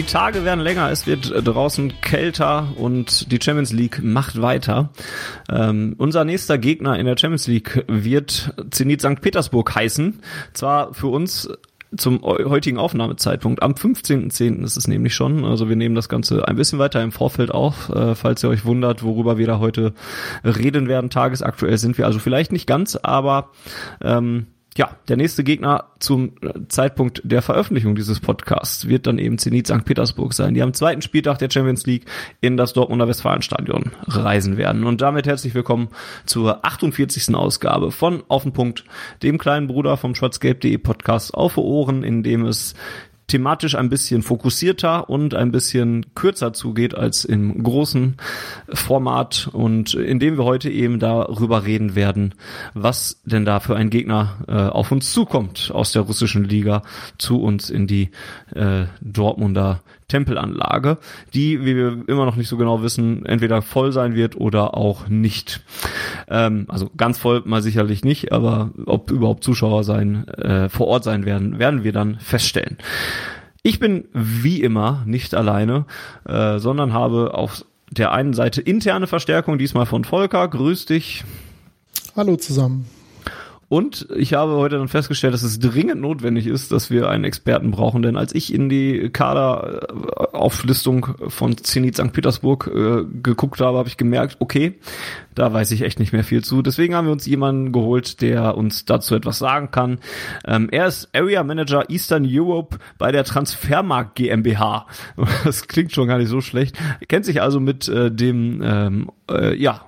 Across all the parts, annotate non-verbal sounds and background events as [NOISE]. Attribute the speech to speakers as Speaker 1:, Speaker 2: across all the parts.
Speaker 1: Die Tage werden länger, es wird äh, draußen kälter und die Champions League macht weiter. Ähm, unser nächster Gegner in der Champions League wird Zenit St. Petersburg heißen. Zwar für uns zum heutigen Aufnahmezeitpunkt. Am 15.10. ist es nämlich schon. Also wir nehmen das Ganze ein bisschen weiter im Vorfeld auf, äh, falls ihr euch wundert, worüber wir da heute reden werden. Tagesaktuell sind wir also vielleicht nicht ganz, aber ähm, ja, der nächste Gegner zum Zeitpunkt der Veröffentlichung dieses Podcasts wird dann eben Zenit St. Petersburg sein, die am zweiten Spieltag der Champions League in das Dortmunder Westfalenstadion reisen werden. Und damit herzlich willkommen zur 48. Ausgabe von Auf den Punkt, dem kleinen Bruder vom schwarzgelb.de Podcast auf Ohren, in dem es thematisch ein bisschen fokussierter und ein bisschen kürzer zugeht als im großen Format. Und indem wir heute eben darüber reden werden, was denn da für ein Gegner äh, auf uns zukommt aus der russischen Liga zu uns in die äh, Dortmunder Tempelanlage, die, wie wir immer noch nicht so genau wissen, entweder voll sein wird oder auch nicht. Ähm, also ganz voll mal sicherlich nicht, aber ob überhaupt Zuschauer sein, äh, vor Ort sein werden, werden wir dann feststellen. Ich bin wie immer nicht alleine, äh, sondern habe auf der einen Seite interne Verstärkung, diesmal von Volker. Grüß dich.
Speaker 2: Hallo zusammen.
Speaker 1: Und ich habe heute dann festgestellt, dass es dringend notwendig ist, dass wir einen Experten brauchen, denn als ich in die Kaderauflistung von Zenit St. Petersburg äh, geguckt habe, habe ich gemerkt, okay, da weiß ich echt nicht mehr viel zu. Deswegen haben wir uns jemanden geholt, der uns dazu etwas sagen kann. Ähm, er ist Area Manager Eastern Europe bei der Transfermarkt GmbH. [LAUGHS] Das klingt schon gar nicht so schlecht. Er kennt sich also mit äh, dem ähm, äh, ja,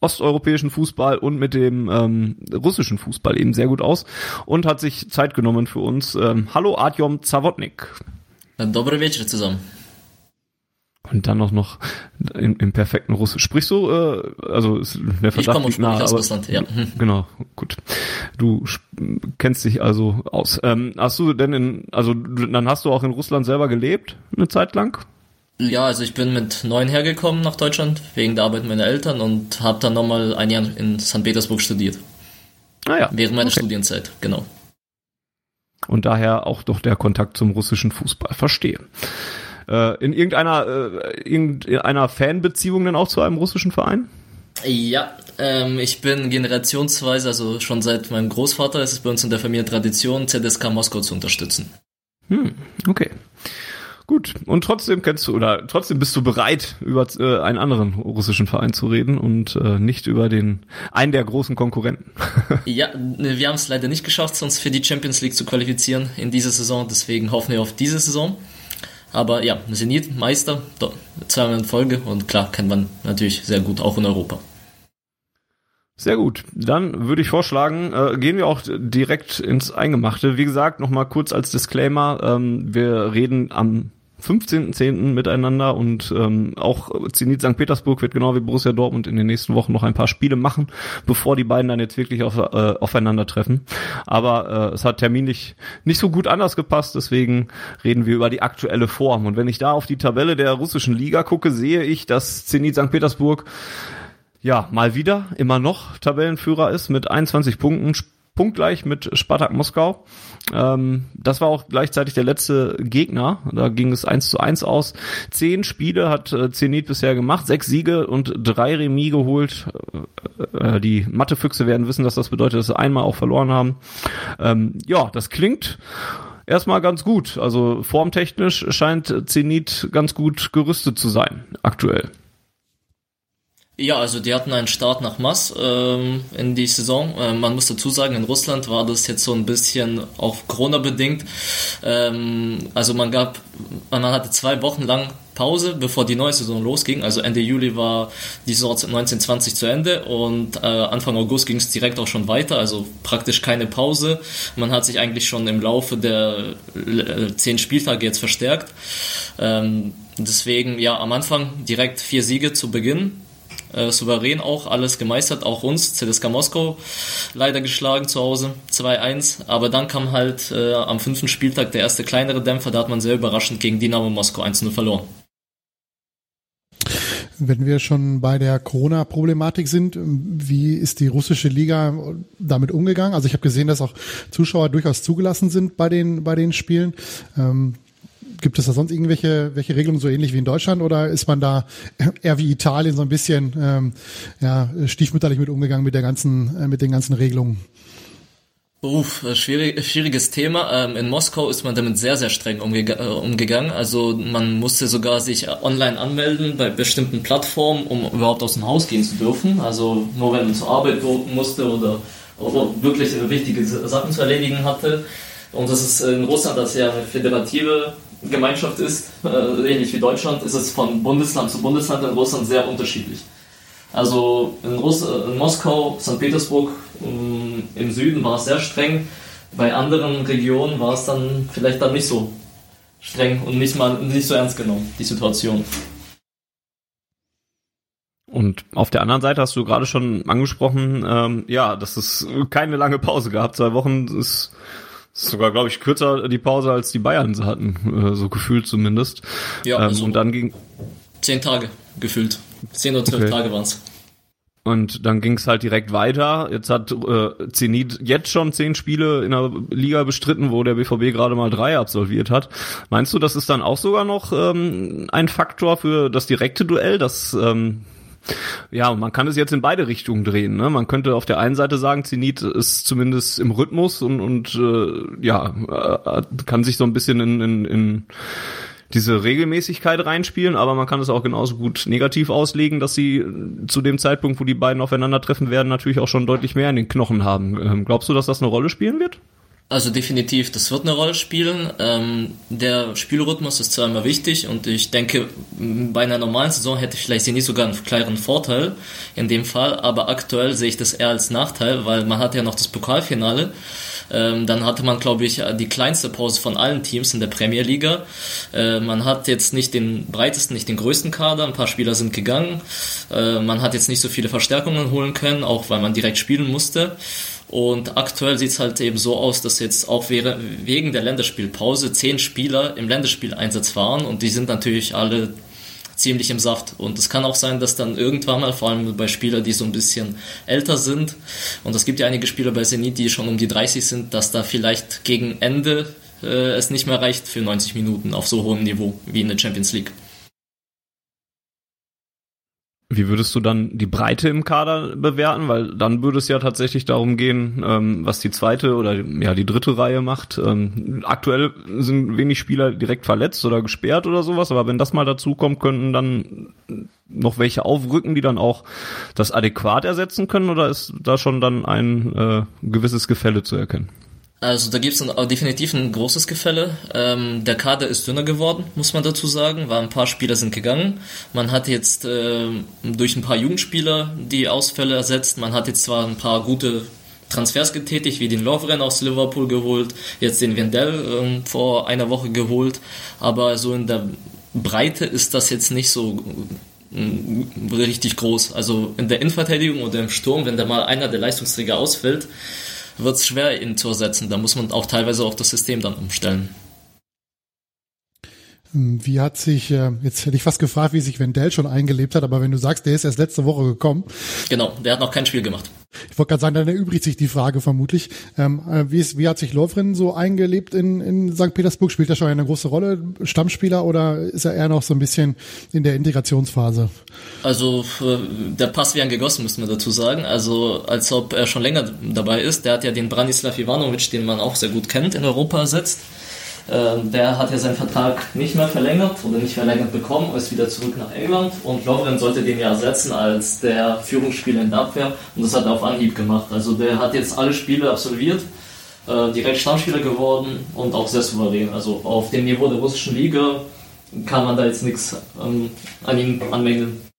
Speaker 1: osteuropäischen Fußball und mit dem ähm, russischen Fußball eben sehr gut aus und hat sich Zeit genommen für uns. Ähm, hallo Artyom Zawodnik.
Speaker 3: Äh, dobry wieczór zusammen.
Speaker 1: Und dann auch noch im, im perfekten Russisch. Sprichst du, äh, also ist der Verdacht
Speaker 3: ich komme nah, aus aber, Russland, ja.
Speaker 1: Genau, gut. Du kennst dich also aus. Ähm, hast du denn in, also dann hast du auch in Russland selber gelebt, eine Zeit lang?
Speaker 3: Ja, also ich bin mit neun hergekommen nach Deutschland wegen der Arbeit meiner Eltern und habe dann nochmal ein Jahr in St. Petersburg studiert.
Speaker 1: Ah ja.
Speaker 3: Während meiner okay. Studienzeit, genau.
Speaker 1: Und daher auch doch der Kontakt zum russischen Fußball. Verstehe. Äh, in irgendeiner, äh, irgendeiner Fanbeziehung denn auch zu einem russischen Verein?
Speaker 3: Ja, ähm, ich bin generationsweise, also schon seit meinem Großvater ist es bei uns in der Familie Tradition, ZSK Moskau zu unterstützen.
Speaker 1: Hm, okay. Gut, und trotzdem kennst du oder trotzdem bist du bereit, über äh, einen anderen russischen Verein zu reden und äh, nicht über den einen der großen Konkurrenten. [LAUGHS]
Speaker 3: ja, ne, wir haben es leider nicht geschafft, uns für die Champions League zu qualifizieren in dieser Saison, deswegen hoffen wir auf diese Saison. Aber ja, Zenit, Meister, zweimal in Folge und klar kennt man natürlich sehr gut, auch in Europa.
Speaker 1: Sehr gut. Dann würde ich vorschlagen, äh, gehen wir auch direkt ins Eingemachte. Wie gesagt, nochmal kurz als Disclaimer, ähm, wir reden am 15.10. miteinander und ähm, auch Zenit St. Petersburg wird genau wie Borussia Dortmund in den nächsten Wochen noch ein paar Spiele machen, bevor die beiden dann jetzt wirklich auf, äh, aufeinandertreffen. Aber äh, es hat terminlich nicht so gut anders gepasst, deswegen reden wir über die aktuelle Form. Und wenn ich da auf die Tabelle der russischen Liga gucke, sehe ich, dass Zenit St. Petersburg ja mal wieder immer noch Tabellenführer ist mit 21 Punkten punktgleich mit Spartak Moskau. Ähm, das war auch gleichzeitig der letzte Gegner. Da ging es eins zu eins aus. Zehn Spiele hat äh, Zenit bisher gemacht, sechs Siege und drei Remis geholt. Äh, äh, die Mathefüchse werden wissen, dass das bedeutet, dass sie einmal auch verloren haben. Ähm, ja, das klingt erstmal ganz gut. Also formtechnisch scheint Zenit ganz gut gerüstet zu sein, aktuell.
Speaker 3: Ja, also die hatten einen Start nach Mass ähm, in die Saison. Äh, man muss dazu sagen, in Russland war das jetzt so ein bisschen auch Corona bedingt. Ähm, also man gab, man hatte zwei Wochen lang Pause, bevor die neue Saison losging. Also Ende Juli war die Saison 1920 zu Ende und äh, Anfang August ging es direkt auch schon weiter, also praktisch keine Pause. Man hat sich eigentlich schon im Laufe der äh, zehn Spieltage jetzt verstärkt. Ähm, deswegen, ja, am Anfang direkt vier Siege zu Beginn äh, souverän auch alles gemeistert, auch uns, CSKA Moskau leider geschlagen zu Hause, 2-1. Aber dann kam halt äh, am fünften Spieltag der erste kleinere Dämpfer, da hat man sehr überraschend gegen Dynamo Moskau 1-0 verloren.
Speaker 2: Wenn wir schon bei der Corona-Problematik sind, wie ist die russische Liga damit umgegangen? Also ich habe gesehen, dass auch Zuschauer durchaus zugelassen sind bei den bei den Spielen. Ähm, Gibt es da sonst irgendwelche welche Regelungen so ähnlich wie in Deutschland oder ist man da eher wie Italien so ein bisschen ähm, ja, stiefmütterlich mit umgegangen mit der ganzen äh, mit den ganzen Regelungen?
Speaker 3: Uff, schwierig, schwieriges Thema. Ähm, in Moskau ist man damit sehr, sehr streng umge äh, umgegangen. Also man musste sogar sich online anmelden bei bestimmten Plattformen, um überhaupt aus dem Haus gehen zu dürfen. Also nur wenn man zur Arbeit musste oder, oder wirklich wichtige Sachen zu erledigen hatte. Und das ist in Russland, das ja eine föderative Gemeinschaft ist, äh, ähnlich wie Deutschland, ist es von Bundesland zu Bundesland in Russland sehr unterschiedlich. Also in, Russ in Moskau, St. Petersburg ähm, im Süden war es sehr streng, bei anderen Regionen war es dann vielleicht dann nicht so streng und nicht mal nicht so ernst genommen, die Situation.
Speaker 1: Und auf der anderen Seite hast du gerade schon angesprochen, ähm, ja, dass es keine lange Pause gab. Zwei Wochen ist sogar, glaube ich, kürzer die Pause als die Bayern sie hatten, äh, so gefühlt zumindest.
Speaker 3: Ja, ähm, also und dann ging zehn Tage gefühlt, zehn oder zwölf okay. Tage waren es.
Speaker 1: Und dann ging es halt direkt weiter. Jetzt hat äh, Zenit jetzt schon zehn Spiele in der Liga bestritten, wo der BVB gerade mal drei absolviert hat. Meinst du, das ist dann auch sogar noch ähm, ein Faktor für das direkte Duell, dass ähm, ja, man kann es jetzt in beide Richtungen drehen. Ne? Man könnte auf der einen Seite sagen, Zenit ist zumindest im Rhythmus und, und äh, ja, äh, kann sich so ein bisschen in, in, in diese Regelmäßigkeit reinspielen, aber man kann es auch genauso gut negativ auslegen, dass sie zu dem Zeitpunkt, wo die beiden aufeinandertreffen werden, natürlich auch schon deutlich mehr in den Knochen haben. Ähm, glaubst du, dass das eine Rolle spielen wird?
Speaker 3: Also definitiv, das wird eine Rolle spielen. Ähm, der Spielrhythmus ist zwar immer wichtig und ich denke, bei einer normalen Saison hätte vielleicht sie nicht sogar einen klaren Vorteil in dem Fall, aber aktuell sehe ich das eher als Nachteil, weil man hat ja noch das Pokalfinale. Ähm, dann hatte man, glaube ich, die kleinste Pause von allen Teams in der Premier Liga. Äh, man hat jetzt nicht den breitesten, nicht den größten Kader. Ein paar Spieler sind gegangen. Äh, man hat jetzt nicht so viele Verstärkungen holen können, auch weil man direkt spielen musste. Und aktuell sieht es halt eben so aus, dass jetzt auch wegen der Länderspielpause zehn Spieler im Länderspieleinsatz waren und die sind natürlich alle ziemlich im Saft. Und es kann auch sein, dass dann irgendwann mal, vor allem bei Spielern, die so ein bisschen älter sind, und es gibt ja einige Spieler bei Zenit, die schon um die 30 sind, dass da vielleicht gegen Ende äh, es nicht mehr reicht für 90 Minuten auf so hohem Niveau wie in der Champions League.
Speaker 1: Wie würdest du dann die Breite im Kader bewerten? Weil dann würde es ja tatsächlich darum gehen, ähm, was die zweite oder ja die dritte Reihe macht. Ähm, aktuell sind wenig Spieler direkt verletzt oder gesperrt oder sowas, aber wenn das mal dazu kommt, könnten dann noch welche aufrücken, die dann auch das adäquat ersetzen können oder ist da schon dann ein äh, gewisses Gefälle zu erkennen?
Speaker 3: Also da gibt es definitiv ein großes Gefälle. Ähm, der Kader ist dünner geworden, muss man dazu sagen, weil ein paar Spieler sind gegangen. Man hat jetzt äh, durch ein paar Jugendspieler die Ausfälle ersetzt. Man hat jetzt zwar ein paar gute Transfers getätigt, wie den Lovren aus Liverpool geholt, jetzt den Wendell ähm, vor einer Woche geholt, aber so in der Breite ist das jetzt nicht so äh, richtig groß. Also in der Innenverteidigung oder im Sturm, wenn da mal einer der Leistungsträger ausfällt, wird es schwer, ihn zu ersetzen. Da muss man auch teilweise auch das System dann umstellen.
Speaker 2: Wie hat sich, äh, jetzt hätte ich fast gefragt, wie sich Wendell schon eingelebt hat, aber wenn du sagst, der ist erst letzte Woche gekommen.
Speaker 3: Genau, der hat noch kein Spiel gemacht.
Speaker 2: Ich wollte gerade sagen, dann erübrigt sich die Frage vermutlich. Ähm, äh, wie, ist, wie hat sich Lovren so eingelebt in, in St. Petersburg? Spielt er schon eine große Rolle, Stammspieler, oder ist er eher noch so ein bisschen in der Integrationsphase?
Speaker 3: Also äh, der Pass wie ein gegossen, müssen wir dazu sagen. Also als ob er schon länger dabei ist. Der hat ja den Branislav Ivanovic, den man auch sehr gut kennt, in Europa ersetzt. Ähm, der hat ja seinen Vertrag nicht mehr verlängert oder nicht verlängert bekommen, ist wieder zurück nach England und Lovren sollte den ja ersetzen als der Führungsspieler in der Abwehr und das hat er auf Anhieb gemacht. Also der hat jetzt alle Spiele absolviert, äh, direkt Stammspieler geworden und auch sehr souverän. Also auf dem Niveau der russischen Liga kann man da jetzt nichts ähm, an ihm anmängeln.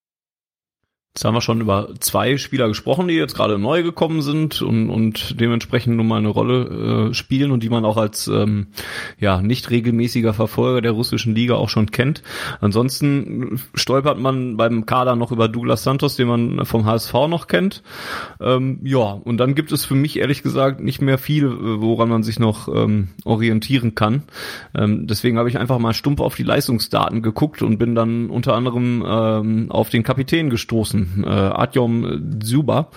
Speaker 1: Jetzt haben wir schon über zwei Spieler gesprochen, die jetzt gerade neu gekommen sind und, und dementsprechend nun mal eine Rolle äh, spielen und die man auch als ähm, ja nicht regelmäßiger Verfolger der russischen Liga auch schon kennt. Ansonsten stolpert man beim Kader noch über Douglas Santos, den man vom HSV noch kennt. Ähm, ja, und dann gibt es für mich ehrlich gesagt nicht mehr viel, woran man sich noch ähm, orientieren kann. Ähm, deswegen habe ich einfach mal stumpf auf die Leistungsdaten geguckt und bin dann unter anderem ähm, auf den Kapitän gestoßen äh, Artyom Zuba,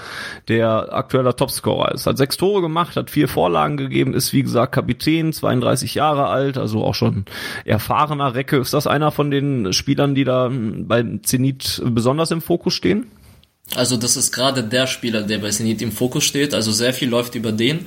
Speaker 1: der aktueller Topscorer ist. Hat sechs Tore gemacht, hat vier Vorlagen gegeben, ist wie gesagt Kapitän, 32 Jahre alt, also auch schon erfahrener Recke. Ist das einer von den Spielern, die da bei Zenit besonders im Fokus stehen?
Speaker 3: Also das ist gerade der Spieler, der bei Zenit im Fokus steht. Also sehr viel läuft über den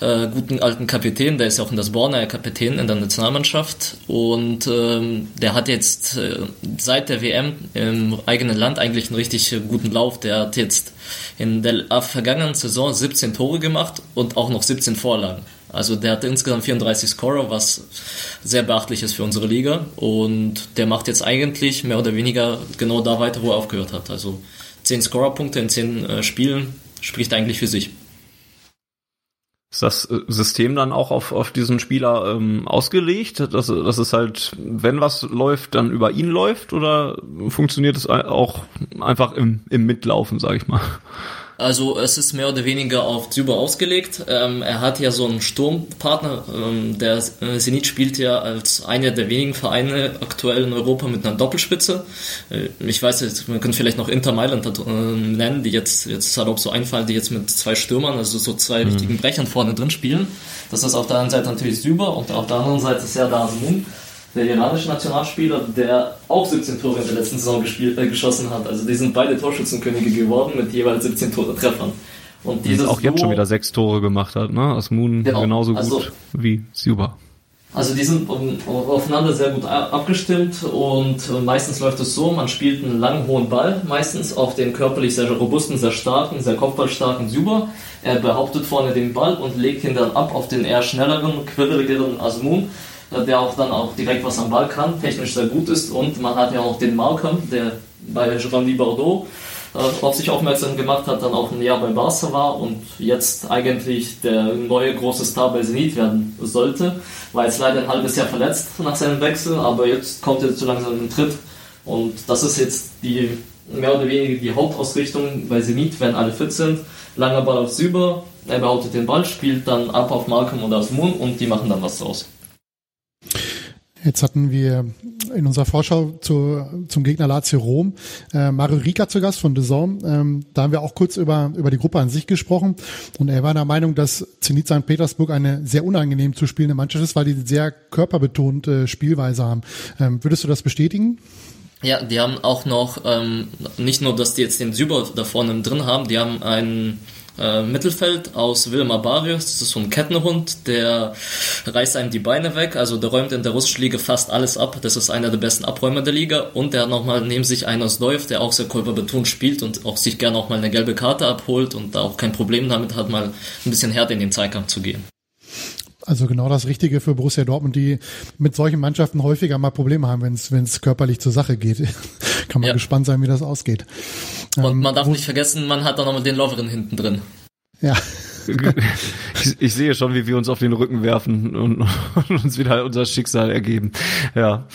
Speaker 3: äh, guten alten Kapitän. Der ist ja auch in das Borner Kapitän in der Nationalmannschaft und ähm, der hat jetzt äh, seit der WM im eigenen Land eigentlich einen richtig guten Lauf. Der hat jetzt in der vergangenen Saison 17 Tore gemacht und auch noch 17 Vorlagen. Also der hat insgesamt 34 Scorer, was sehr beachtlich ist für unsere Liga. Und der macht jetzt eigentlich mehr oder weniger genau da weiter, wo er aufgehört hat. Also 10 Scorerpunkte in 10 äh, Spielen spricht eigentlich für sich.
Speaker 1: Ist das äh, System dann auch auf, auf diesen Spieler ähm, ausgelegt, dass, dass es halt, wenn was läuft, dann über ihn läuft oder funktioniert es auch einfach im, im Mitlaufen, sag ich mal?
Speaker 3: Also es ist mehr oder weniger auf Zyber ausgelegt. Ähm, er hat ja so einen Sturmpartner. Ähm, der äh, Zenit spielt ja als einer der wenigen Vereine aktuell in Europa mit einer Doppelspitze. Äh, ich weiß jetzt, man könnte vielleicht noch Inter Mailand äh, nennen, die jetzt, jetzt salopp so einfallen, die jetzt mit zwei Stürmern, also so zwei mhm. richtigen Brechern vorne drin spielen. Das ist auf der einen Seite natürlich Zyber und auf der anderen Seite ist ja da Asmun der iranische Nationalspieler, der auch 17 Tore in der letzten Saison gespielt, äh, geschossen hat. Also die sind beide Torschützenkönige geworden mit jeweils 17 Tore Treffern.
Speaker 1: Und dieses auch jetzt Duo, schon wieder sechs Tore gemacht hat, ne? Asmun genau, genauso gut also, wie Suba.
Speaker 3: Also die sind aufeinander sehr gut abgestimmt und meistens läuft es so, man spielt einen langen hohen Ball, meistens auf den körperlich sehr robusten, sehr starken, sehr kopfballstarken Suba. Er behauptet vorne den Ball und legt ihn dann ab auf den eher schnelleren, quirligeren Asmun der auch dann auch direkt was am Ball kann, technisch sehr gut ist und man hat ja auch den Malcolm, der bei Giovanni Bordeaux äh, auf sich aufmerksam gemacht hat, dann auch ein Jahr bei Barca war und jetzt eigentlich der neue große Star bei Zenit werden sollte. War jetzt leider ein halbes Jahr verletzt nach seinem Wechsel, aber jetzt kommt er zu langsam in den Tritt und das ist jetzt die mehr oder weniger die Hauptausrichtung bei Zenit, wenn alle fit sind. Langer Ball auf Süber, er behauptet den Ball, spielt dann ab auf Malcolm oder auf Moon und die machen dann was draus.
Speaker 2: Jetzt hatten wir in unserer Vorschau zu, zum Gegner Lazio Rom äh, Mario Rica zu Gast von Zone. Ähm, da haben wir auch kurz über, über die Gruppe an sich gesprochen und er war der Meinung, dass Zenit St. Petersburg eine sehr unangenehm zu spielende Mannschaft ist, weil die sehr körperbetonte Spielweise haben. Ähm, würdest du das bestätigen?
Speaker 3: Ja, die haben auch noch, ähm, nicht nur, dass die jetzt den Süber da vorne drin haben, die haben einen äh, Mittelfeld aus Wilma Barrios. Das ist so ein Kettenhund, der reißt einem die Beine weg. Also der räumt in der russischen Liga fast alles ab. Das ist einer der besten Abräumer der Liga. Und der hat nochmal neben sich einen aus Neuf, der auch sehr körperbetont spielt und auch sich gerne auch mal eine gelbe Karte abholt und da auch kein Problem damit hat, mal ein bisschen härter in den Zweikampf zu gehen.
Speaker 2: Also genau das Richtige für Borussia Dortmund, die mit solchen Mannschaften häufiger mal Probleme haben, wenn es körperlich zur Sache geht. [LAUGHS] Kann man ja. gespannt sein, wie das ausgeht.
Speaker 3: Und ähm, man darf nicht vergessen, man hat da noch den Loveren hinten drin.
Speaker 2: Ja.
Speaker 1: Ich, ich, sehe schon, wie wir uns auf den Rücken werfen und, und uns wieder unser Schicksal ergeben. Ja.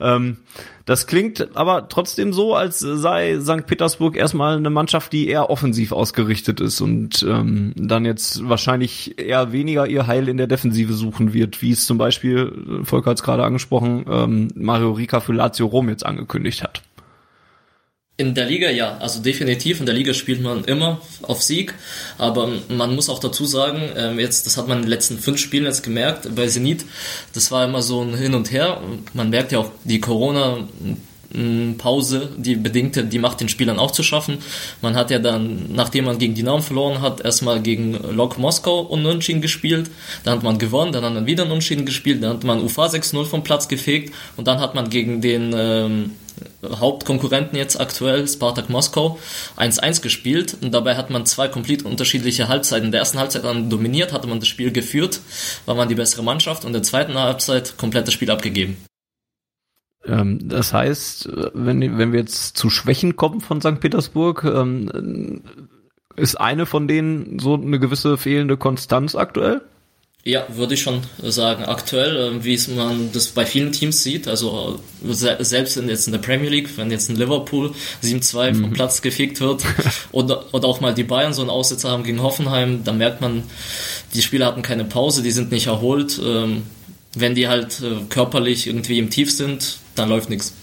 Speaker 1: Ähm, das klingt aber trotzdem so, als sei St. Petersburg erstmal eine Mannschaft, die eher offensiv ausgerichtet ist und ähm, dann jetzt wahrscheinlich eher weniger ihr Heil in der Defensive suchen wird, wie es zum Beispiel, Volker hat es gerade angesprochen, ähm, Mario Rica für Lazio Rom jetzt angekündigt hat.
Speaker 3: In der Liga ja, also definitiv. In der Liga spielt man immer auf Sieg, aber man muss auch dazu sagen, ähm, jetzt, das hat man in den letzten fünf Spielen jetzt gemerkt, bei Zenit, das war immer so ein Hin und Her. Man merkt ja auch die Corona Pause, die bedingte, die macht den Spielern auch zu schaffen. Man hat ja dann, nachdem man gegen Dynamo verloren hat, erstmal gegen Lok Moskau unentschieden gespielt, dann hat man gewonnen, dann hat man wieder unentschieden gespielt, dann hat man UFA 6-0 vom Platz gefegt und dann hat man gegen den ähm, Hauptkonkurrenten jetzt aktuell, Spartak Moskau, 1-1 gespielt und dabei hat man zwei komplett unterschiedliche Halbzeiten. In der ersten Halbzeit dann dominiert, hatte man das Spiel geführt, war man die bessere Mannschaft und in der zweiten Halbzeit komplett das Spiel abgegeben.
Speaker 1: Ähm, das heißt, wenn, wenn wir jetzt zu Schwächen kommen von St. Petersburg, ähm, ist eine von denen so eine gewisse fehlende Konstanz aktuell?
Speaker 3: Ja, würde ich schon sagen. Aktuell, äh, wie es man das bei vielen Teams sieht, also äh, selbst in, jetzt in der Premier League, wenn jetzt ein Liverpool 7-2 mhm. vom Platz gefickt wird [LAUGHS] oder, oder auch mal die Bayern so einen Aussetzer haben gegen Hoffenheim, dann merkt man, die Spieler hatten keine Pause, die sind nicht erholt. Ähm, wenn die halt äh, körperlich irgendwie im Tief sind, dann läuft nichts.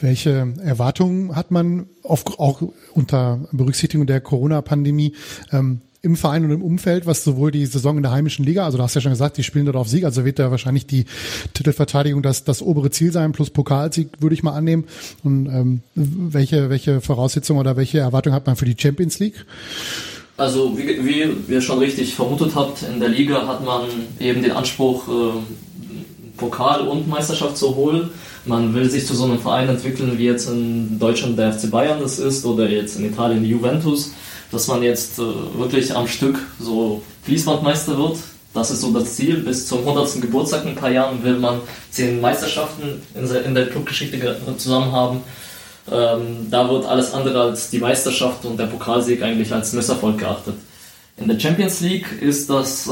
Speaker 2: Welche Erwartungen hat man auf, auch unter Berücksichtigung der Corona-Pandemie ähm, im Verein und im Umfeld, was sowohl die Saison in der heimischen Liga, also du hast ja schon gesagt, die spielen dort auf Sieg, also wird da wahrscheinlich die Titelverteidigung das, das obere Ziel sein, plus Pokalsieg, würde ich mal annehmen. Und ähm, welche, welche Voraussetzungen oder welche Erwartungen hat man für die Champions League?
Speaker 3: Also wie, wie ihr schon richtig vermutet habt, in der Liga hat man eben den Anspruch, äh, Pokal und Meisterschaft zu holen. Man will sich zu so einem Verein entwickeln, wie jetzt in Deutschland der FC Bayern das ist oder jetzt in Italien Juventus dass man jetzt äh, wirklich am Stück so Fließbandmeister wird. Das ist so das Ziel. Bis zum 100. Geburtstag in ein paar Jahren will man zehn Meisterschaften in der, Clubgeschichte zusammen haben. Ähm, da wird alles andere als die Meisterschaft und der Pokalsieg eigentlich als Misserfolg geachtet. In der Champions League ist das äh,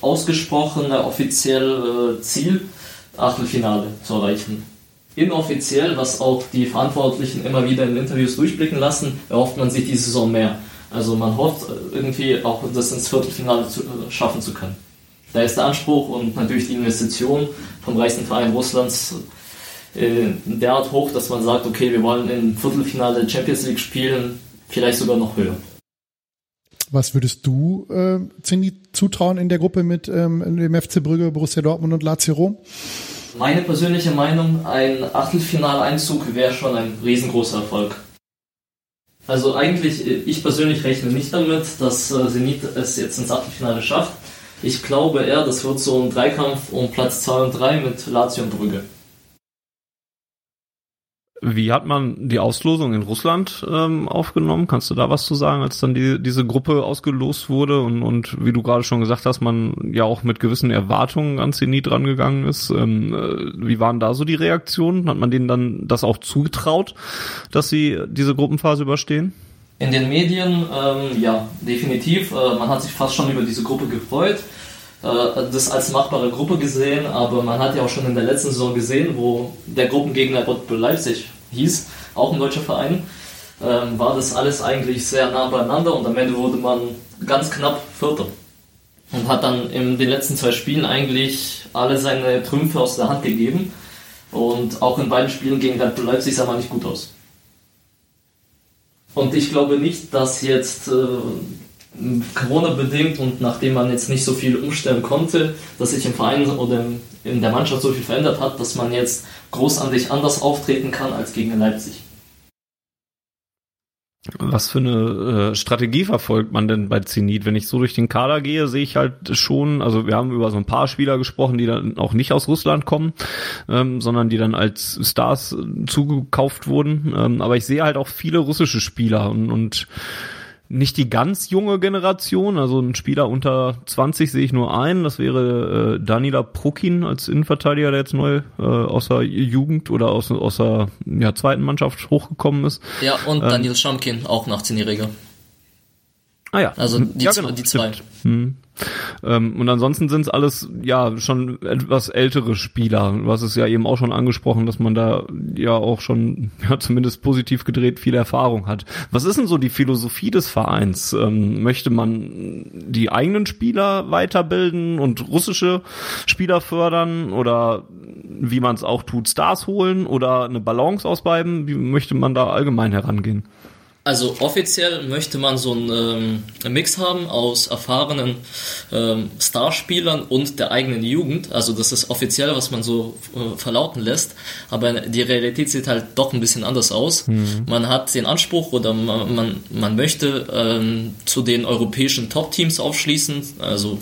Speaker 3: ausgesprochene offizielle äh, Ziel, Achtelfinale zu erreichen. Inoffiziell, was auch die Verantwortlichen immer wieder in Interviews durchblicken lassen, erhofft man sich diese Saison mehr. Also man hofft irgendwie auch das ins Viertelfinale zu, äh, schaffen zu können. Da ist der Anspruch und natürlich die Investition vom reichsten Verein Russlands äh, derart hoch, dass man sagt, okay, wir wollen im Viertelfinale Champions League spielen, vielleicht sogar noch höher.
Speaker 2: Was würdest du äh, Zenit zutrauen in der Gruppe mit ähm, dem FC Brügge, Borussia Dortmund und Lazio Rom?
Speaker 3: Meine persönliche Meinung, ein Achtelfinaleinzug wäre schon ein riesengroßer Erfolg. Also eigentlich, ich persönlich rechne nicht damit, dass äh, Zenit es jetzt ins Achtelfinale schafft. Ich glaube eher, das wird so ein Dreikampf um Platz 2 und 3 mit Lazio und Brügge.
Speaker 1: Wie hat man die Auslosung in Russland ähm, aufgenommen? Kannst du da was zu sagen, als dann die, diese Gruppe ausgelost wurde und, und wie du gerade schon gesagt hast, man ja auch mit gewissen Erwartungen an Zenit rangegangen ist? Ähm, äh, wie waren da so die Reaktionen? Hat man denen dann das auch zugetraut, dass sie diese Gruppenphase überstehen?
Speaker 3: In den Medien, ähm, ja, definitiv. Äh, man hat sich fast schon über diese Gruppe gefreut äh, das als machbare Gruppe gesehen, aber man hat ja auch schon in der letzten Saison gesehen, wo der Gruppengegner Red Leipzig hieß, auch ein deutscher Verein, ähm, war das alles eigentlich sehr nah beieinander und am Ende wurde man ganz knapp Vierter. Und hat dann in den letzten zwei Spielen eigentlich alle seine Trümpfe aus der Hand gegeben. Und auch in beiden Spielen gegen Red Bull Leipzig sah man nicht gut aus. Und ich glaube nicht, dass jetzt äh, Corona-bedingt und nachdem man jetzt nicht so viel umstellen konnte, dass sich im Verein oder in der Mannschaft so viel verändert hat, dass man jetzt großartig anders auftreten kann als gegen Leipzig.
Speaker 1: Was für eine äh, Strategie verfolgt man denn bei Zenit? Wenn ich so durch den Kader gehe, sehe ich halt schon, also wir haben über so ein paar Spieler gesprochen, die dann auch nicht aus Russland kommen, ähm, sondern die dann als Stars zugekauft wurden. Ähm, aber ich sehe halt auch viele russische Spieler und, und nicht die ganz junge Generation, also ein Spieler unter 20 sehe ich nur einen, das wäre äh, Danila Prokin als Innenverteidiger, der jetzt neu äh, aus der Jugend oder aus, aus der ja, zweiten Mannschaft hochgekommen ist.
Speaker 3: Ja, und ähm, Daniel Schamkin, auch 18-Jähriger.
Speaker 1: Ah ja.
Speaker 3: Also die, ja, genau, die zwei.
Speaker 1: Hm. Ähm, und ansonsten sind es alles ja schon etwas ältere Spieler. Du hast es ja eben auch schon angesprochen, dass man da ja auch schon [LAUGHS] ja, zumindest positiv gedreht viel Erfahrung hat. Was ist denn so die Philosophie des Vereins? Ähm, möchte man die eigenen Spieler weiterbilden und russische Spieler fördern oder wie man es auch tut, Stars holen oder eine Balance ausbleiben? Wie möchte man da allgemein herangehen?
Speaker 3: Also offiziell möchte man so einen ähm, Mix haben aus erfahrenen ähm, Starspielern und der eigenen Jugend. Also das ist offiziell, was man so äh, verlauten lässt. Aber die Realität sieht halt doch ein bisschen anders aus. Mhm. Man hat den Anspruch oder man, man, man möchte ähm, zu den europäischen Top-Teams aufschließen. Also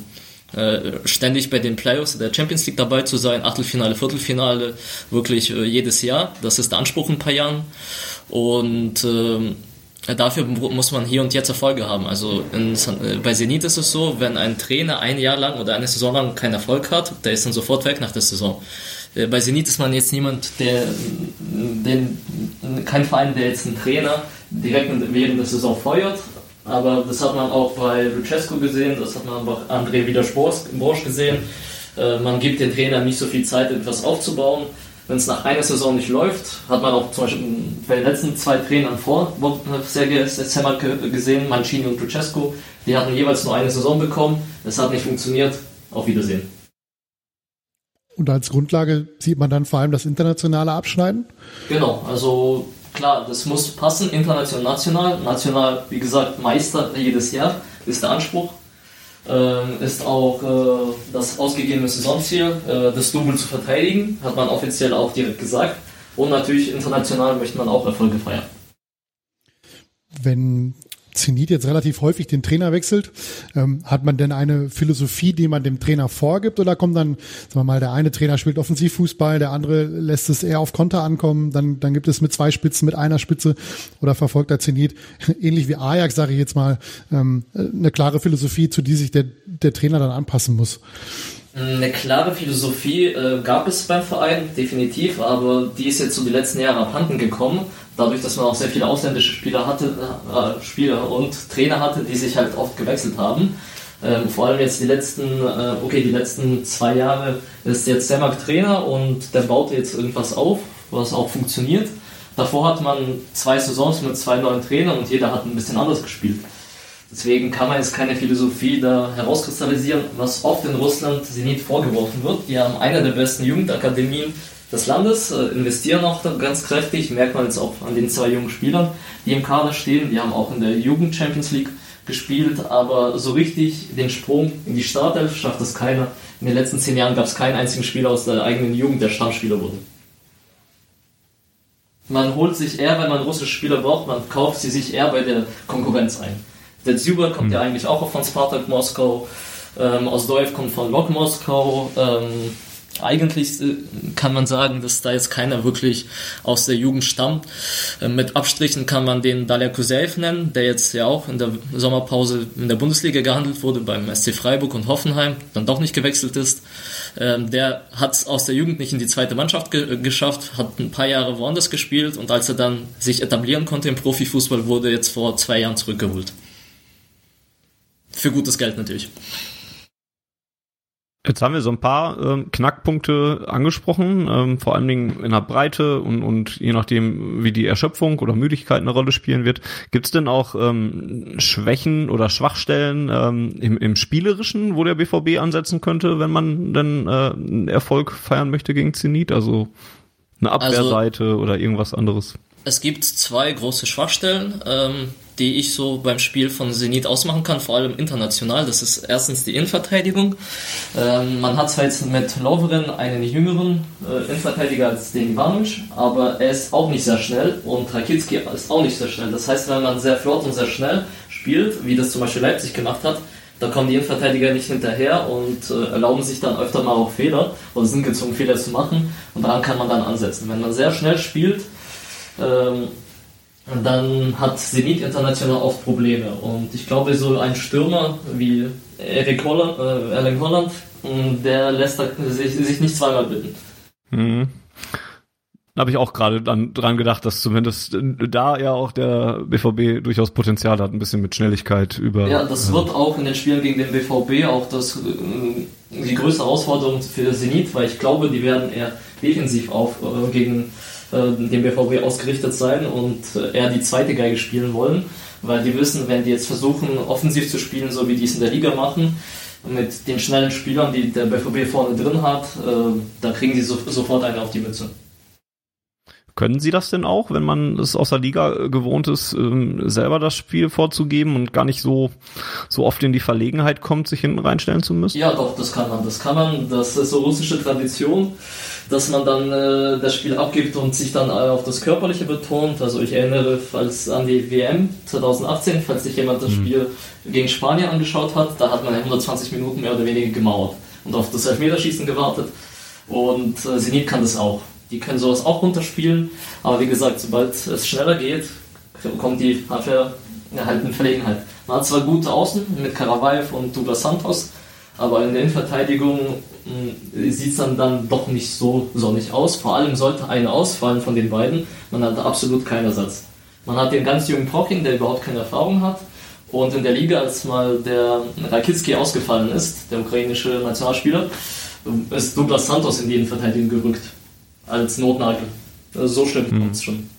Speaker 3: äh, ständig bei den Playoffs der Champions League dabei zu sein, Achtelfinale, Viertelfinale, wirklich äh, jedes Jahr. Das ist der Anspruch in ein paar Jahren. Und ähm, dafür muss man hier und jetzt Erfolge haben. Also in, äh, bei Zenit ist es so, wenn ein Trainer ein Jahr lang oder eine Saison lang keinen Erfolg hat, der ist dann sofort weg nach der Saison. Äh, bei Zenit ist man jetzt niemand, der, den, kein Verein, der jetzt einen Trainer direkt während der Saison feuert, aber das hat man auch bei Lucescu gesehen, das hat man bei André Wiedersporsch gesehen. Äh, man gibt den Trainern nicht so viel Zeit, etwas aufzubauen wenn es nach einer Saison nicht läuft, hat man auch zum Beispiel bei den letzten zwei Trainern vor Sergej Semak gesehen, Mancini und Lucescu, die hatten jeweils nur eine Saison bekommen, es hat nicht funktioniert, auf Wiedersehen.
Speaker 2: Und als Grundlage sieht man dann vor allem das internationale Abschneiden?
Speaker 3: Genau, also klar, das muss passen, international, national. National, wie gesagt, Meister jedes Jahr ist der Anspruch ähm, ist auch äh, das ausgegebene Saisonziel, äh, das Double zu verteidigen, hat man offiziell auch direkt gesagt. Und natürlich international möchte man auch Erfolge feiern.
Speaker 2: Wenn Zenit jetzt relativ häufig den Trainer wechselt. Ähm, hat man denn eine Philosophie, die man dem Trainer vorgibt oder kommt dann, sagen wir mal, der eine Trainer spielt Offensivfußball, der andere lässt es eher auf Konter ankommen, dann, dann gibt es mit zwei Spitzen, mit einer Spitze oder verfolgt der Zenit, [LAUGHS] ähnlich wie Ajax, sage ich jetzt mal, ähm, eine klare Philosophie, zu die sich der, der Trainer dann anpassen muss.
Speaker 3: Eine klare Philosophie äh, gab es beim Verein, definitiv, aber die ist jetzt so die letzten Jahre abhanden gekommen dadurch, dass man auch sehr viele ausländische Spieler hatte, äh, Spieler und Trainer hatte, die sich halt oft gewechselt haben. Ähm, vor allem jetzt die letzten, äh, okay, die letzten zwei Jahre ist jetzt Semak Trainer und der baut jetzt irgendwas auf, was auch funktioniert. Davor hat man zwei Saisons mit zwei neuen Trainern und jeder hat ein bisschen anders gespielt. Deswegen kann man jetzt keine Philosophie da herauskristallisieren, was oft in Russland Zenit vorgeworfen wird. Die haben eine der besten Jugendakademien des Landes, äh, investieren auch ganz kräftig, merkt man jetzt auch an den zwei jungen Spielern, die im Kader stehen. Die haben auch in der Jugend Champions League gespielt, aber so richtig den Sprung in die Startelf schafft es keiner. In den letzten zehn Jahren gab es keinen einzigen Spieler aus der eigenen Jugend, der Stammspieler wurde. Man holt sich eher, wenn man russische Spieler braucht, man kauft sie sich eher bei der Konkurrenz ein. Der Zyber kommt mhm. ja eigentlich auch von Spartak Moskau, ähm, Osdoev kommt von Lok Moskau, ähm, eigentlich äh, kann man sagen, dass da jetzt keiner wirklich aus der Jugend stammt. Äh, mit Abstrichen kann man den Dalia Kusev nennen, der jetzt ja auch in der Sommerpause in der Bundesliga gehandelt wurde, beim SC Freiburg und Hoffenheim, dann doch nicht gewechselt ist. Ähm, der hat es aus der Jugend nicht in die zweite Mannschaft ge geschafft, hat ein paar Jahre woanders gespielt und als er dann sich etablieren konnte im Profifußball, wurde jetzt vor zwei Jahren zurückgeholt. Für gutes Geld natürlich.
Speaker 1: Jetzt haben wir so ein paar ähm, Knackpunkte angesprochen, ähm, vor allen Dingen in der Breite und, und je nachdem, wie die Erschöpfung oder Müdigkeit eine Rolle spielen wird. Gibt es denn auch ähm, Schwächen oder Schwachstellen ähm, im, im Spielerischen, wo der BVB ansetzen könnte, wenn man denn äh, einen Erfolg feiern möchte gegen Zenit? Also eine also Abwehrseite also, oder irgendwas anderes?
Speaker 3: Es gibt zwei große Schwachstellen. Ähm, die ich so beim Spiel von Zenit ausmachen kann, vor allem international. Das ist erstens die Innenverteidigung. Ähm, man hat zwar jetzt mit Lovren einen jüngeren äh, Innenverteidiger als den Ivanovic, aber er ist auch nicht sehr schnell und Rakitski ist auch nicht sehr schnell. Das heißt, wenn man sehr flott und sehr schnell spielt, wie das zum Beispiel Leipzig gemacht hat, da kommen die Innenverteidiger nicht hinterher und äh, erlauben sich dann öfter mal auch Fehler oder sind gezwungen, Fehler zu machen und daran kann man dann ansetzen. Wenn man sehr schnell spielt, ähm, dann hat Zenit international oft Probleme. Und ich glaube, so ein Stürmer wie Eric Holland, äh, Erling Holland, der lässt sich, sich nicht zweimal bitten.
Speaker 1: Mhm. Da habe ich auch gerade dran gedacht, dass zumindest da ja auch der BVB durchaus Potenzial hat, ein bisschen mit Schnelligkeit über.
Speaker 3: Ja, das äh, wird auch in den Spielen gegen den BVB auch das, äh, die größte Herausforderung für Zenit, weil ich glaube, die werden eher defensiv auf äh, gegen äh, dem BVB ausgerichtet sein und äh, eher die zweite Geige spielen wollen, weil die wissen, wenn die jetzt versuchen, offensiv zu spielen, so wie die es in der Liga machen, mit den schnellen Spielern, die der BVB vorne drin hat, äh, da kriegen sie so, sofort eine auf die Mütze
Speaker 1: Können Sie das denn auch, wenn man es aus der Liga gewohnt ist, ähm, selber das Spiel vorzugeben und gar nicht so, so oft in die Verlegenheit kommt, sich hinten reinstellen zu müssen?
Speaker 3: Ja, doch, das kann man. Das kann man. Das ist so russische Tradition, dass man dann äh, das Spiel abgibt und sich dann auf das Körperliche betont. Also ich erinnere falls an die WM 2018, falls sich jemand das mhm. Spiel gegen Spanien angeschaut hat, da hat man 120 Minuten mehr oder weniger gemauert und auf das Elfmeterschießen gewartet. Und äh, Zenit kann das auch. Die können sowas auch runterspielen, aber wie gesagt, sobald es schneller geht, kommt die Abwehr halt in Verlegenheit. Man hat zwar gute Außen mit Karavaev und Douglas Santos, aber in der Innenverteidigung hm, sieht es dann, dann doch nicht so sonnig aus. Vor allem sollte einer ausfallen von den beiden, man hat absolut keinen Ersatz. Man hat den ganz jungen Prokin, der überhaupt keine Erfahrung hat. Und in der Liga, als mal der Rakitski ausgefallen ist, der ukrainische Nationalspieler, ist Douglas Santos in die Innenverteidigung gerückt. Als Notnagel. Also so schlimm hm. kommt es schon.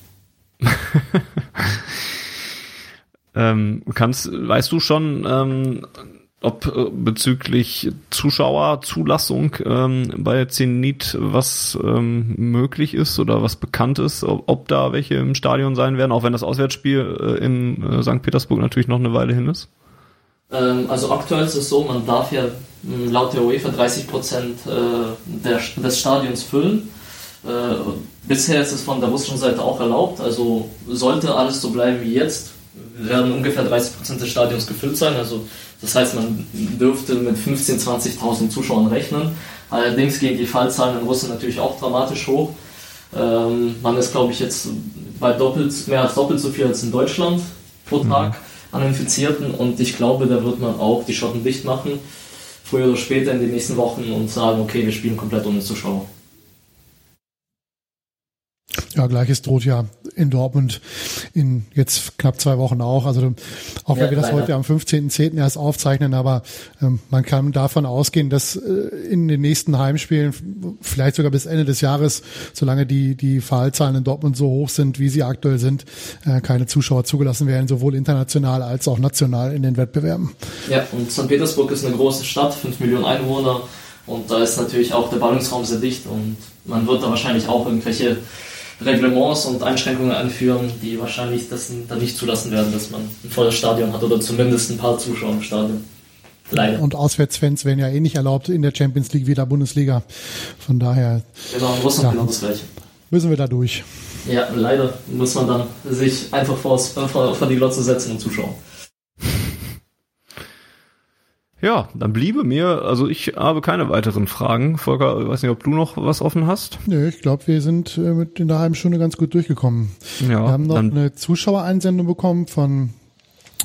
Speaker 3: [LAUGHS]
Speaker 1: ähm, kannst, weißt du schon, ähm, ob äh, bezüglich Zuschauerzulassung ähm, bei Zenit was ähm, möglich ist oder was bekannt ist, ob, ob, da welche im Stadion sein werden, auch wenn das Auswärtsspiel äh, in äh, St. Petersburg natürlich noch eine Weile hin ist?
Speaker 3: Ähm, also aktuell ist es so, man darf ja laut der UEFA 30 Prozent äh, des Stadions füllen. Äh, bisher ist es von der russischen Seite auch erlaubt, also sollte alles so bleiben wie jetzt, werden ungefähr 30 Prozent des Stadions gefüllt sein. Also das heißt, man dürfte mit 15.000, 20.000 Zuschauern rechnen. Allerdings gehen die Fallzahlen in Russland natürlich auch dramatisch hoch. Ähm, man ist, glaube ich, jetzt bei doppelt, mehr als doppelt so viel als in Deutschland pro mhm. Tag mhm. an Infizierten und ich glaube, da wird man auch die Schotten dicht machen, früher oder später in den nächsten Wochen und sagen, okay, wir spielen komplett ohne Zuschauer.
Speaker 2: Ja, gleiches droht ja in Dortmund in jetzt knapp zwei Wochen auch. Also auch ja, wenn wir das heute am 15.10. erst aufzeichnen, aber ähm, man kann davon ausgehen, dass äh, in den nächsten Heimspielen, vielleicht sogar bis Ende des Jahres, solange die, die Fallzahlen in Dortmund so hoch sind, wie sie aktuell sind, äh, keine Zuschauer zugelassen werden, sowohl international als auch national in den Wettbewerben.
Speaker 3: Ja, und St. Petersburg ist eine große Stadt, fünf Millionen Einwohner und da ist natürlich auch der Ballungsraum sehr dicht und man wird da wahrscheinlich auch irgendwelche Reglements und Einschränkungen anführen, die wahrscheinlich das dann nicht zulassen werden, dass man ein volles Stadion hat oder zumindest ein paar Zuschauer im Stadion.
Speaker 2: Leider. Und Auswärtsfans werden ja eh nicht erlaubt in der Champions League wie der Bundesliga. Von daher.
Speaker 3: Genau, in Russland genau das gleiche.
Speaker 2: Müssen wir da durch.
Speaker 3: Ja, leider muss man dann sich einfach vor, vor die Glotze setzen und zuschauen.
Speaker 1: Ja, dann bliebe mir, also ich habe keine weiteren Fragen. Volker, ich weiß nicht, ob du noch was offen hast?
Speaker 2: Nö, ich glaube, wir sind äh, mit in der halben Stunde ganz gut durchgekommen. Ja, wir haben noch eine Zuschauereinsendung bekommen von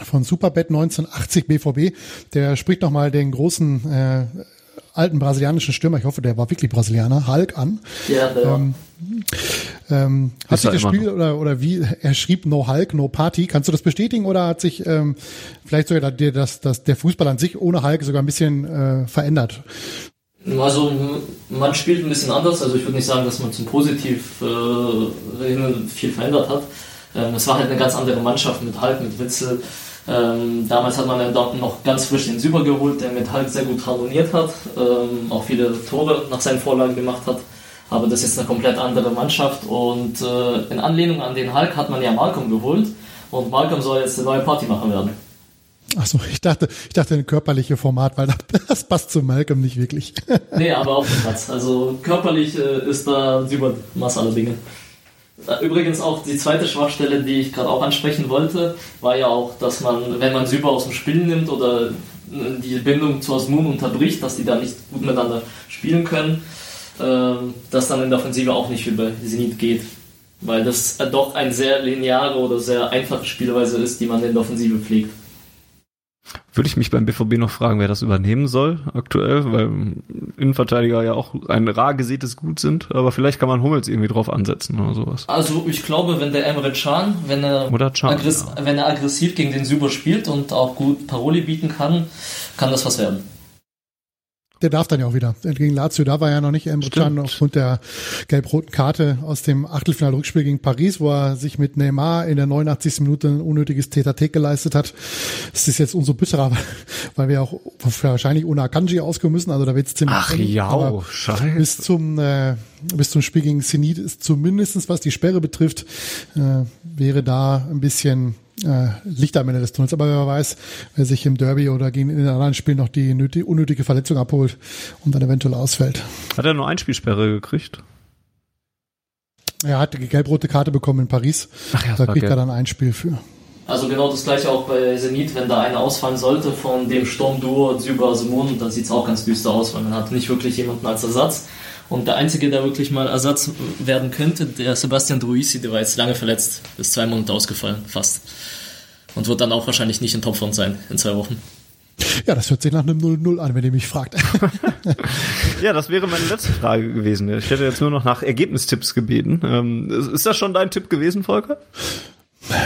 Speaker 2: von Superbet 1980 BVB. Der spricht nochmal den großen äh, alten brasilianischen Stürmer, ich hoffe, der war wirklich Brasilianer, Hulk an. Ja, der ähm, ähm, hat sich das Spiel oder, oder wie, er schrieb No Hulk, No Party. Kannst du das bestätigen oder hat sich ähm, vielleicht sogar der, das, das, der Fußball an sich ohne Hulk sogar ein bisschen äh, verändert?
Speaker 3: Also man spielt ein bisschen anders, also ich würde nicht sagen, dass man zum Positiv äh, viel verändert hat. Ähm, es war halt eine ganz andere Mannschaft mit Hulk, mit Witzel, ähm, damals hat man dann dort noch ganz frisch den Super geholt, der mit Hulk sehr gut harmoniert hat, ähm, auch viele Tore nach seinen Vorlagen gemacht hat. Aber das ist eine komplett andere Mannschaft und äh, in Anlehnung an den Hulk hat man ja Malcolm geholt und Malcolm soll jetzt der neue Partymacher werden.
Speaker 2: Achso, ich dachte, ich dachte ein körperliches Format, weil [LAUGHS] das passt zu Malcolm nicht wirklich.
Speaker 3: nee, aber auf dem Platz. Also körperlich äh, ist da über Maß aller Dinge. Übrigens auch die zweite Schwachstelle, die ich gerade auch ansprechen wollte, war ja auch, dass man, wenn man Süper aus dem Spiel nimmt oder die Bindung zu Asmun unterbricht, dass die da nicht gut miteinander spielen können, ähm, dass dann in der Offensive auch nicht über Zenit geht. Weil das doch eine sehr lineare oder sehr einfache Spielweise ist, die man in der Offensive pflegt.
Speaker 1: Würde ich mich beim BVB noch fragen, wer das übernehmen soll aktuell, weil Innenverteidiger ja auch ein rar gesätes Gut sind, aber vielleicht kann man Hummels irgendwie drauf ansetzen oder sowas.
Speaker 3: Also ich glaube, wenn der Emre Can, wenn er, Can, aggress ja. wenn er aggressiv gegen den Süber spielt und auch gut Paroli bieten kann, kann das was werden.
Speaker 2: Der darf dann ja auch wieder. Gegen Lazio, da war er noch nicht Emre Can aufgrund der gelb-roten Karte aus dem Achtelfinal-Rückspiel gegen Paris, wo er sich mit Neymar in der 89. Minute ein unnötiges Tetatek geleistet hat. Es ist jetzt umso bitterer, [LAUGHS] weil wir auch wahrscheinlich ohne Akanji auskommen müssen. Also da wird es ziemlich
Speaker 1: Ach ja, oh, scheiße.
Speaker 2: Bis zum, äh, bis zum Spiel gegen Zenit ist zumindestens was die Sperre betrifft, äh, wäre da ein bisschen äh, Licht am Ende des Tunnels. Aber wer weiß, wer sich im Derby oder gegen in den anderen Spielen noch die nötige, unnötige Verletzung abholt und dann eventuell ausfällt.
Speaker 1: Hat er nur Einspielsperre gekriegt?
Speaker 2: Er hat die gelb-rote Karte bekommen in Paris. Ach ja, da kriegt er dann ein Spiel für.
Speaker 3: Also genau das gleiche auch bei Zenit, wenn da einer ausfallen sollte von dem Sturmduo Zyber Simon, dann sieht es auch ganz düster aus, weil man hat nicht wirklich jemanden als Ersatz. Und der Einzige, der wirklich mal Ersatz werden könnte, der Sebastian Druisi, der war jetzt lange verletzt, ist zwei Monate ausgefallen, fast. Und wird dann auch wahrscheinlich nicht in Topform sein in zwei Wochen.
Speaker 2: Ja, das hört sich nach einem 0-0 an, wenn ihr mich fragt. [LAUGHS]
Speaker 1: ja, das wäre meine letzte Frage gewesen. Ich hätte jetzt nur noch nach Ergebnistipps gebeten. Ähm, ist das schon dein Tipp gewesen, Volker?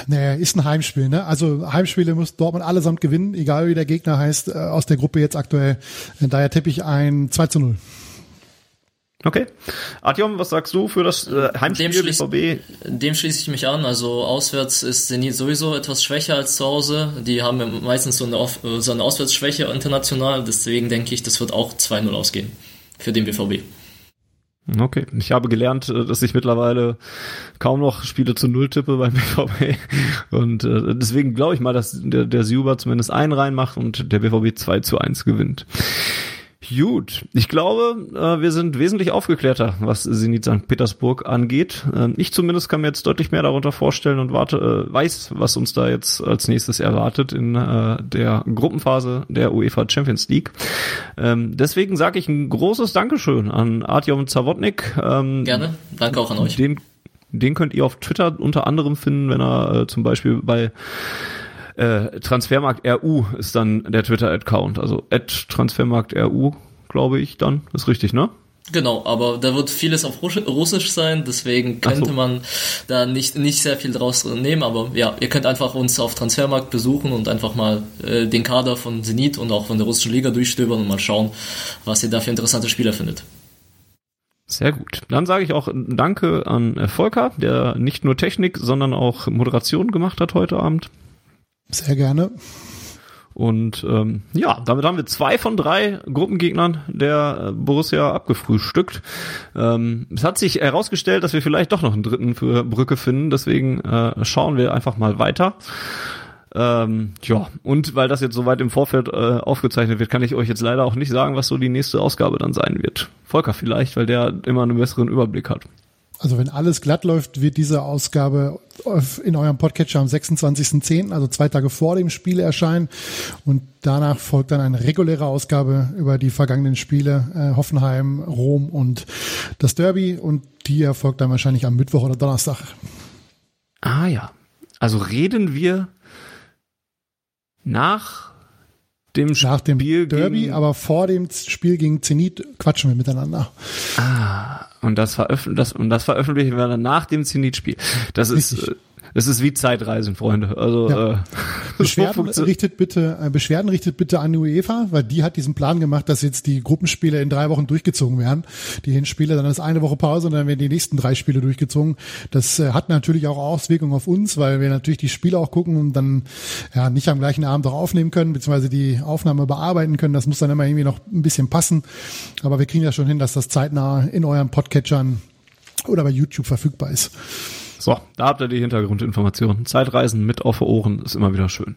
Speaker 2: Nee, ist ein Heimspiel, ne? Also Heimspiele muss Dortmund allesamt gewinnen, egal wie der Gegner heißt, äh, aus der Gruppe jetzt aktuell. Daher tippe ich ein 2 zu 0.
Speaker 1: Okay. Artyom, was sagst du für das äh, Heimspiel dem schließ,
Speaker 3: BVB? Dem schließe ich mich an. Also auswärts ist Zenit sowieso etwas schwächer als zu Hause. Die haben meistens so eine, so eine Auswärtsschwäche international. Deswegen denke ich, das wird auch 2-0 ausgehen für den BVB.
Speaker 1: Okay, ich habe gelernt, äh, dass ich mittlerweile kaum noch Spiele zu Null tippe beim [LAUGHS] BVB und äh, deswegen glaube ich mal, dass der, der Siuber zumindest einen reinmacht und der BVB 2 zu 1 gewinnt. Gut, ich glaube, äh, wir sind wesentlich aufgeklärter, was Zenit St. Petersburg angeht. Ähm, ich zumindest kann mir jetzt deutlich mehr darunter vorstellen und warte, äh, weiß, was uns da jetzt als nächstes erwartet in äh, der Gruppenphase der UEFA Champions League. Ähm, deswegen sage ich ein großes Dankeschön an Artyom Zawodnik.
Speaker 3: Ähm, Gerne, danke auch an euch.
Speaker 1: Den, den könnt ihr auf Twitter unter anderem finden, wenn er zum Beispiel bei äh, Transfermarkt RU ist dann der Twitter-Account, also at Transfermarkt RU, glaube ich dann. Ist richtig, ne?
Speaker 3: Genau, aber da wird vieles auf Russisch sein, deswegen könnte so. man da nicht, nicht sehr viel draus nehmen, aber ja, ihr könnt einfach uns auf Transfermarkt besuchen und einfach mal äh, den Kader von Zenit und auch von der russischen Liga durchstöbern und mal schauen, was ihr da für interessante Spieler findet.
Speaker 1: Sehr gut. Dann sage ich auch Danke an Volker, der nicht nur Technik, sondern auch Moderation gemacht hat heute Abend.
Speaker 2: Sehr gerne.
Speaker 1: Und ähm, ja, damit haben wir zwei von drei Gruppengegnern der äh, Borussia abgefrühstückt. Ähm, es hat sich herausgestellt, dass wir vielleicht doch noch einen dritten für Brücke finden. Deswegen äh, schauen wir einfach mal weiter. Ähm, ja, und weil das jetzt soweit im Vorfeld äh, aufgezeichnet wird, kann ich euch jetzt leider auch nicht sagen, was so die nächste Ausgabe dann sein wird. Volker vielleicht, weil der immer einen besseren Überblick hat.
Speaker 2: Also wenn alles glatt läuft, wird diese Ausgabe in eurem Podcatcher am 26.10., also zwei Tage vor dem Spiel erscheinen. Und danach folgt dann eine reguläre Ausgabe über die vergangenen Spiele, äh, Hoffenheim, Rom und das Derby. Und die erfolgt dann wahrscheinlich am Mittwoch oder Donnerstag.
Speaker 1: Ah ja. Also reden wir nach dem
Speaker 2: nach dem Spiel Derby, aber vor dem Spiel gegen Zenit quatschen wir miteinander.
Speaker 1: Ah, und das, veröffentlichen, das, und das veröffentlichen wir dann nach dem Zenit-Spiel. Das Richtig. ist, äh, das ist wie Zeitreisen, Freunde. Also ja. äh,
Speaker 2: Beschwerden richtet bitte äh, Beschwerden richtet bitte an die UEFA, weil die hat diesen Plan gemacht, dass jetzt die Gruppenspiele in drei Wochen durchgezogen werden. Die Hinspiele, dann ist eine Woche Pause und dann werden die nächsten drei Spiele durchgezogen. Das äh, hat natürlich auch Auswirkungen auf uns, weil wir natürlich die Spiele auch gucken und dann ja nicht am gleichen Abend auch aufnehmen können, beziehungsweise die Aufnahme bearbeiten können. Das muss dann immer irgendwie noch ein bisschen passen. Aber wir kriegen ja schon hin, dass das zeitnah in euren Podcatchern oder bei YouTube verfügbar ist.
Speaker 1: So, da habt ihr die Hintergrundinformationen. Zeitreisen mit auf Ohren ist immer wieder schön.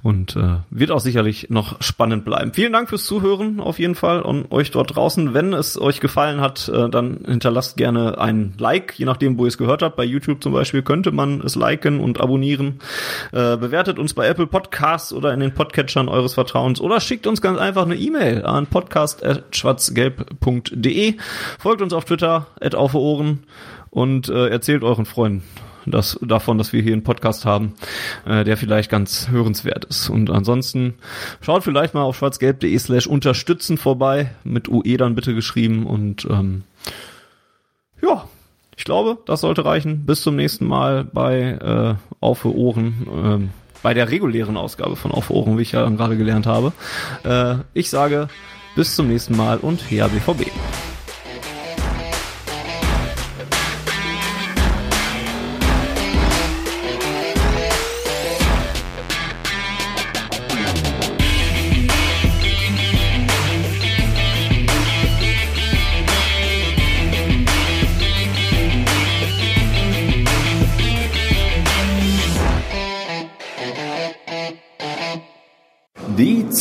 Speaker 1: Und äh, wird auch sicherlich noch spannend bleiben. Vielen Dank fürs Zuhören auf jeden Fall und euch dort draußen. Wenn es euch gefallen hat, äh, dann hinterlasst gerne ein Like, je nachdem, wo ihr es gehört habt. Bei YouTube zum Beispiel könnte man es liken und abonnieren. Äh, bewertet uns bei Apple Podcasts oder in den Podcatchern eures Vertrauens oder schickt uns ganz einfach eine E-Mail an podcast.schwarzgelb.de. Folgt uns auf Twitter, at auf Ohren und äh, erzählt euren Freunden das, davon, dass wir hier einen Podcast haben, äh, der vielleicht ganz hörenswert ist. Und ansonsten schaut vielleicht mal auf schwarzgelb.de slash unterstützen vorbei, mit UE dann bitte geschrieben und ähm, ja, ich glaube, das sollte reichen. Bis zum nächsten Mal bei äh, Auf für Ohren, ähm, bei der regulären Ausgabe von Auf Ohren, wie ich ja gerade gelernt habe. Äh, ich sage Bis zum nächsten Mal und ja BVB.